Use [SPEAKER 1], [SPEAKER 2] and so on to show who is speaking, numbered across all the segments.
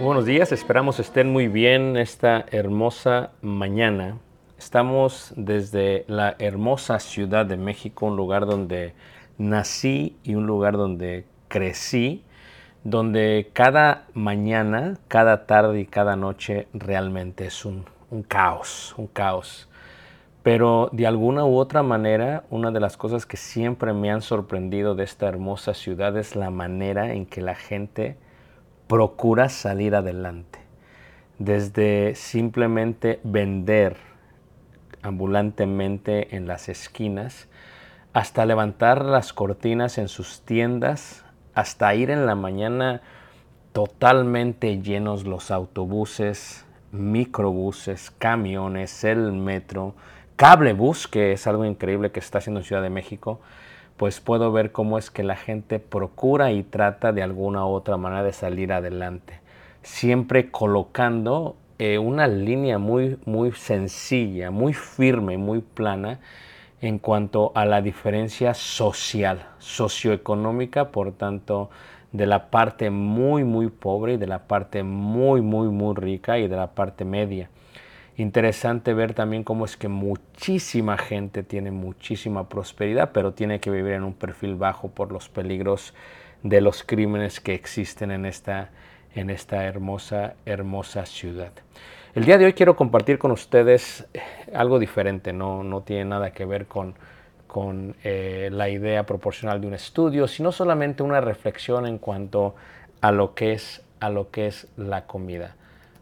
[SPEAKER 1] Buenos días, esperamos estén muy bien esta hermosa mañana. Estamos desde la hermosa Ciudad de México, un lugar donde nací y un lugar donde crecí donde cada mañana, cada tarde y cada noche realmente es un, un caos, un caos. Pero de alguna u otra manera, una de las cosas que siempre me han sorprendido de esta hermosa ciudad es la manera en que la gente procura salir adelante. Desde simplemente vender ambulantemente en las esquinas, hasta levantar las cortinas en sus tiendas, hasta ir en la mañana totalmente llenos los autobuses, microbuses, camiones, el metro, cablebus, que es algo increíble que está haciendo Ciudad de México, pues puedo ver cómo es que la gente procura y trata de alguna u otra manera de salir adelante. Siempre colocando eh, una línea muy, muy sencilla, muy firme, muy plana en cuanto a la diferencia social, socioeconómica, por tanto, de la parte muy, muy pobre y de la parte muy, muy, muy rica y de la parte media. Interesante ver también cómo es que muchísima gente tiene muchísima prosperidad, pero tiene que vivir en un perfil bajo por los peligros de los crímenes que existen en esta, en esta hermosa, hermosa ciudad. El día de hoy quiero compartir con ustedes eh, algo diferente, no, no tiene nada que ver con, con eh, la idea proporcional de un estudio, sino solamente una reflexión en cuanto a lo que es, a lo que es la comida,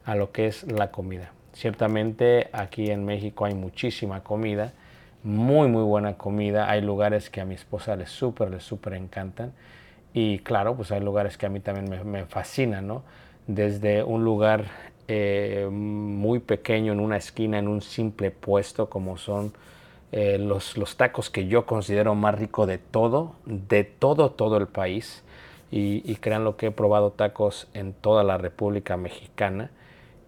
[SPEAKER 1] a lo que es la comida. Ciertamente aquí en México hay muchísima comida, muy muy buena comida. Hay lugares que a mi esposa le súper, le súper encantan. Y claro, pues hay lugares que a mí también me, fascinan, ¿no? Desde un lugar eh, muy pequeño en una esquina, en un simple puesto, como son eh, los, los, tacos que yo considero más rico de todo, de todo, todo el país. Y, y crean lo que he probado tacos en toda la República Mexicana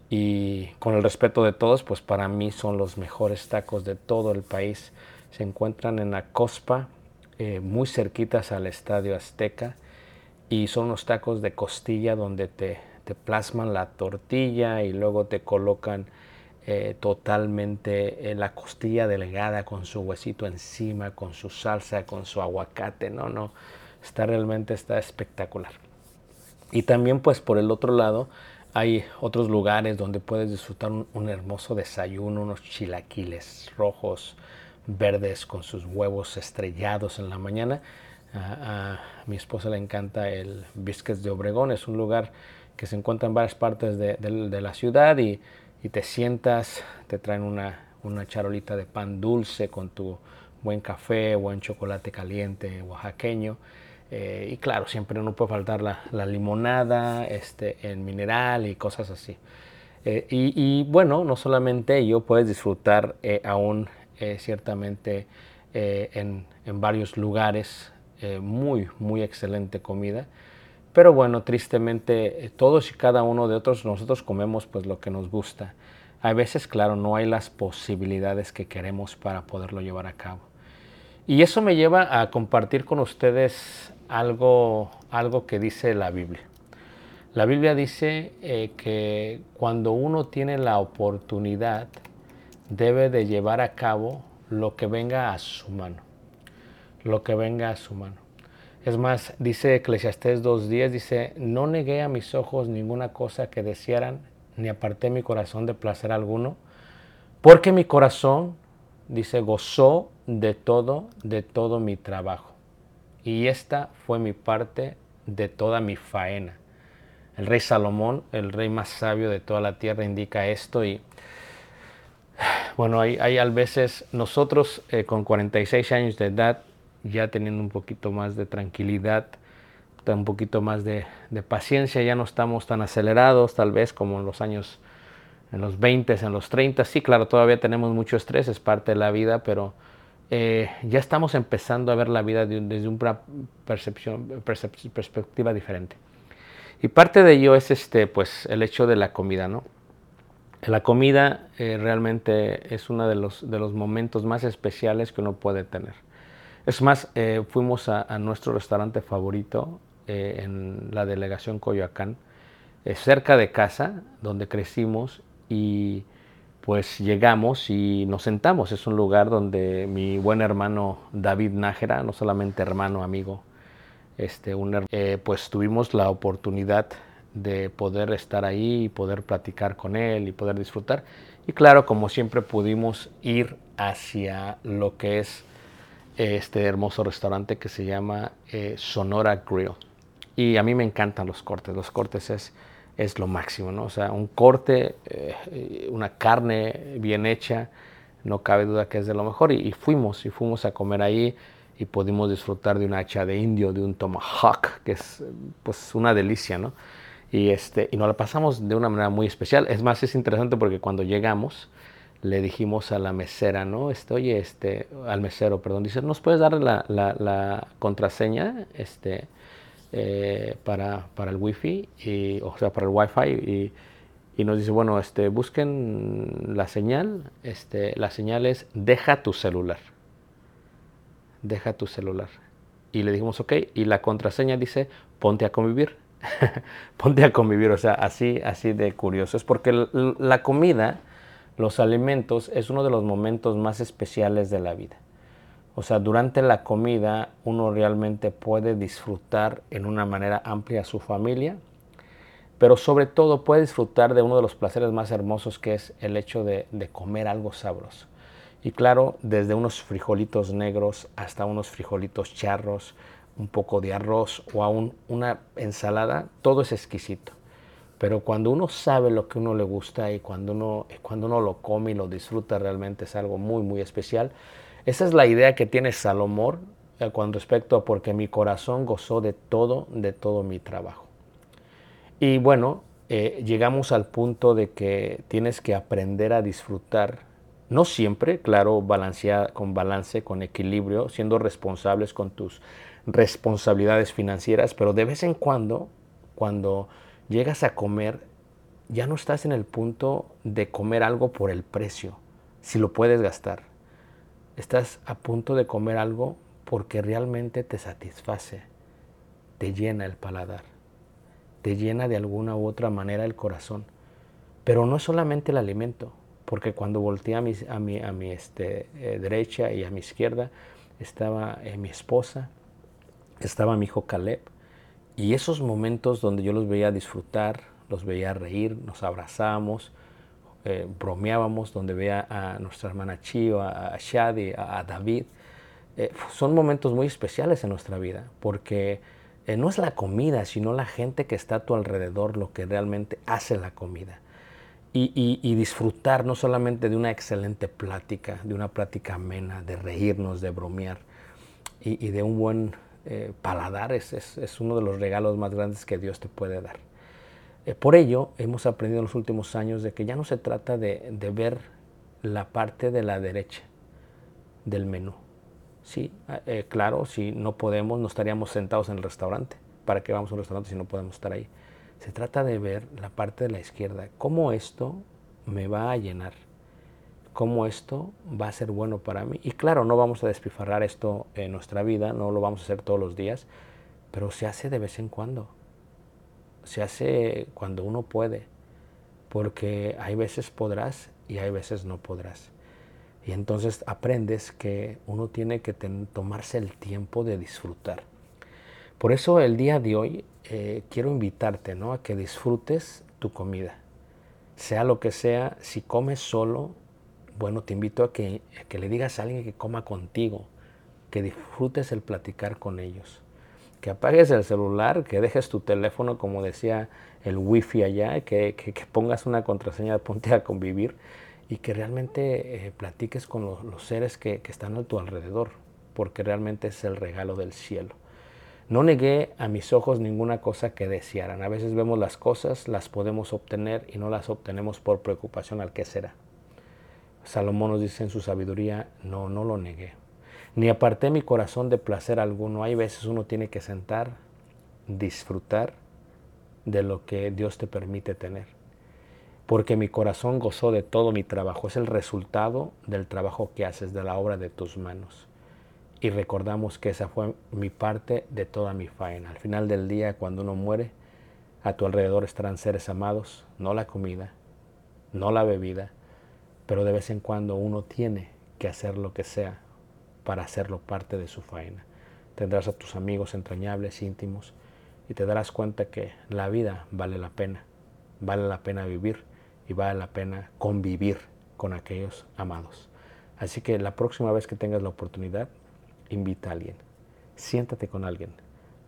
[SPEAKER 1] y con el respeto de todos, pues para mí son los mejores tacos de todo el país. Se encuentran en la Cospa, eh, muy cerquitas al Estadio Azteca, y son unos tacos de costilla donde te, te plasman la tortilla y luego te colocan eh, totalmente eh, la costilla delgada con su huesito encima, con su salsa, con su aguacate. No, no, está realmente está espectacular. Y también pues por el otro lado, hay otros lugares donde puedes disfrutar un, hermoso desayuno, unos chilaquiles rojos, verdes con sus huevos estrellados en la mañana. A, mi esposa le encanta el Biscuits de Obregón. Es un lugar que se encuentra en varias partes de, la ciudad y, te sientas, te traen una, una charolita de pan dulce con tu buen café, buen chocolate caliente oaxaqueño eh, y claro, siempre no puede faltar la, limonada, este, en mineral y cosas así. Eh, y, bueno, no solamente ello, puedes disfrutar eh, aún ciertamente en, en, varios lugares muy, muy excelente comida. Pero bueno, tristemente todos y cada uno de otros nosotros comemos pues lo que nos gusta. A veces, claro, no hay las posibilidades que queremos para poderlo llevar a cabo. Y eso me lleva a compartir con ustedes algo, algo que dice la Biblia. La Biblia dice eh, que cuando uno tiene la oportunidad debe de llevar a cabo lo que venga a su mano. Lo que venga a su mano. Es más, dice Eclesiastés 2.10, dice, no negué a mis ojos ninguna cosa que desearan, ni aparté mi corazón de placer alguno, porque mi corazón, dice, gozó de todo, de todo mi trabajo y esta fue mi parte de toda mi faena. El rey Salomón, el rey más sabio de toda la tierra, indica esto y bueno, hay, hay a veces nosotros eh, con 46 años de edad, ya teniendo un poquito más de tranquilidad, un poquito más de, paciencia, ya no estamos tan acelerados tal vez como en los años, en los 20, en los 30. Sí, claro, todavía tenemos mucho estrés, es parte de la vida, pero eh, ya estamos empezando a ver la vida desde una perspectiva diferente. Y parte de ello es este, pues, el hecho de la comida, ¿no? La comida eh, realmente es uno de los, de los momentos más especiales que uno puede tener. Es más, eh, fuimos a, nuestro restaurante favorito en la delegación Coyoacán. cerca de casa, donde crecimos, y pues llegamos y nos sentamos. Es un lugar donde mi buen hermano David Nájera, no solamente hermano, amigo, este, eh, pues tuvimos la oportunidad de poder estar ahí y poder platicar con él y poder disfrutar. Y claro, como siempre pudimos ir hacia lo que es este hermoso restaurante que se llama eh, Sonora Grill. Y a mí me encantan los cortes, los cortes es, es lo máximo, ¿no? O sea, un corte, eh, una carne bien hecha, no cabe duda que es de lo mejor. Y, fuimos, y fuimos a comer ahí y pudimos disfrutar de una hacha de indio, de un tomahawk, que es pues una delicia, ¿no? Y, este, y nos la pasamos de una manera muy especial. Es más, es interesante porque cuando llegamos, le dijimos a la mesera, ¿no? Este, oye, este, al mesero, perdón, dice, ¿nos puedes dar la, la, contraseña este, eh, para, para, el wifi, y, o sea, para el wifi? Y, y, nos dice, bueno, este, busquen la señal, este, la señal es deja tu celular, deja tu celular. Y le dijimos, ok, y la contraseña dice, ponte a convivir. ponte a convivir, o sea, así, así de curioso. Es porque la comida los alimentos es uno de los momentos más especiales de la vida. O sea, durante la comida uno realmente puede disfrutar en una manera amplia a su familia, pero sobre todo puede disfrutar de uno de los placeres más hermosos que es el hecho de, comer algo sabroso. Y claro, desde unos frijolitos negros hasta unos frijolitos charros, un poco de arroz o aún una ensalada, todo es exquisito. Pero cuando uno sabe lo que uno le gusta y cuando uno, cuando uno lo come y lo disfruta realmente es algo muy, muy especial. Esa es la idea que tiene Salomón eh, con respecto a porque mi corazón gozó de todo, de todo mi trabajo. Y bueno, eh, llegamos al punto de que tienes que aprender a disfrutar, no siempre, claro, balancear, con balance, con equilibrio, siendo responsables con tus responsabilidades financieras, pero de vez en cuando, cuando llegas a comer, ya no estás en el punto de comer algo por el precio, si lo puedes gastar. Estás a punto de comer algo porque realmente te satisface, te llena el paladar, te llena de alguna u otra manera el corazón. Pero no es solamente el alimento, porque cuando volteé a mi, a mi, a mi este, eh, derecha y a mi izquierda estaba eh, mi esposa, estaba mi hijo Caleb, y esos momentos donde yo los veía disfrutar, los veía reír, nos abrazábamos, eh, bromeábamos, donde veía a nuestra hermana Chio, a Shadi, a, David, son momentos muy especiales en nuestra vida, porque no es la comida, sino la gente que está a tu alrededor lo que realmente hace la comida. Y, disfrutar no solamente de una excelente plática, de una plática amena, de reírnos, de bromear y de un buen eh, paladar es, es, uno de los regalos más grandes que Dios te puede dar. Eh, por ello, hemos aprendido en los últimos años de que ya no se trata de, de ver la parte de la derecha del menú. Sí, eh, claro, si no podemos, no estaríamos sentados en el restaurante. ¿Para qué vamos a un restaurante si no podemos estar ahí? Se trata de ver la parte de la izquierda, cómo esto me va a llenar cómo esto va a ser bueno para mí. Y claro, no vamos a despifarrar esto en nuestra vida, no lo vamos a hacer todos los días, pero se hace de vez en cuando. Se hace cuando uno puede, porque hay veces podrás y hay veces no podrás. Y entonces aprendes que uno tiene que tomarse el tiempo de disfrutar. Por eso el día de hoy eh, quiero invitarte ¿no? a que disfrutes tu comida. Sea lo que sea, si comes solo, bueno, te invito a que, que le digas a alguien que coma contigo, que disfrutes el platicar con ellos, que apagues el celular, que dejes tu teléfono, como decía el wifi allá, que, que, pongas una contraseña de ponte a convivir y que realmente eh, platiques con los, seres que, que, están a tu alrededor, porque realmente es el regalo del cielo. No negué a mis ojos ninguna cosa que desearan. A veces vemos las cosas, las podemos obtener y no las obtenemos por preocupación al que será. Salomón nos dice en su sabiduría, no, no lo negué. Ni aparté mi corazón de placer alguno. Hay veces uno tiene que sentar, disfrutar de lo que Dios te permite tener. Porque mi corazón gozó de todo mi trabajo. Es el resultado del trabajo que haces, de la obra de tus manos. Y recordamos que esa fue mi parte de toda mi faena. Al final del día, cuando uno muere, A tu alrededor estarán seres amados, no la comida, no la bebida, pero de vez en cuando uno tiene que hacer lo que sea para hacerlo parte de su faena. Tendrás a tus amigos entrañables, íntimos, y te darás cuenta que la vida vale la pena, vale la pena vivir y vale la pena convivir con aquellos amados. Así que la próxima vez que tengas la oportunidad, invita a alguien, siéntate con alguien,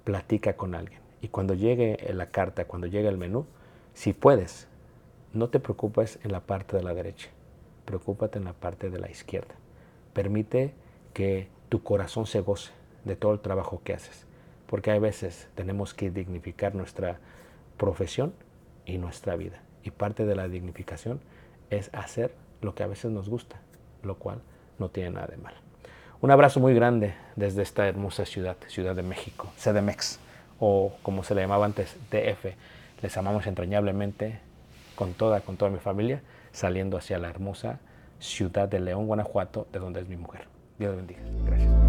[SPEAKER 1] platica con alguien. Y cuando llegue la carta, cuando llegue el menú, si puedes, no te preocupes en la parte de la derecha, preocúpate en la parte de la izquierda. Permite que tu corazón se goce de todo el trabajo que haces, porque hay veces tenemos que dignificar nuestra profesión y nuestra vida. Y parte de la dignificación es hacer lo que a veces nos gusta, lo cual no tiene nada de mal. Un abrazo muy grande desde esta hermosa ciudad, Ciudad de México, CDMX, o como se le llamaba antes, DF. Les amamos entrañablemente con toda, con toda mi familia, saliendo hacia la hermosa ciudad de León, Guanajuato, de donde es mi mujer. Dios bendiga. Gracias.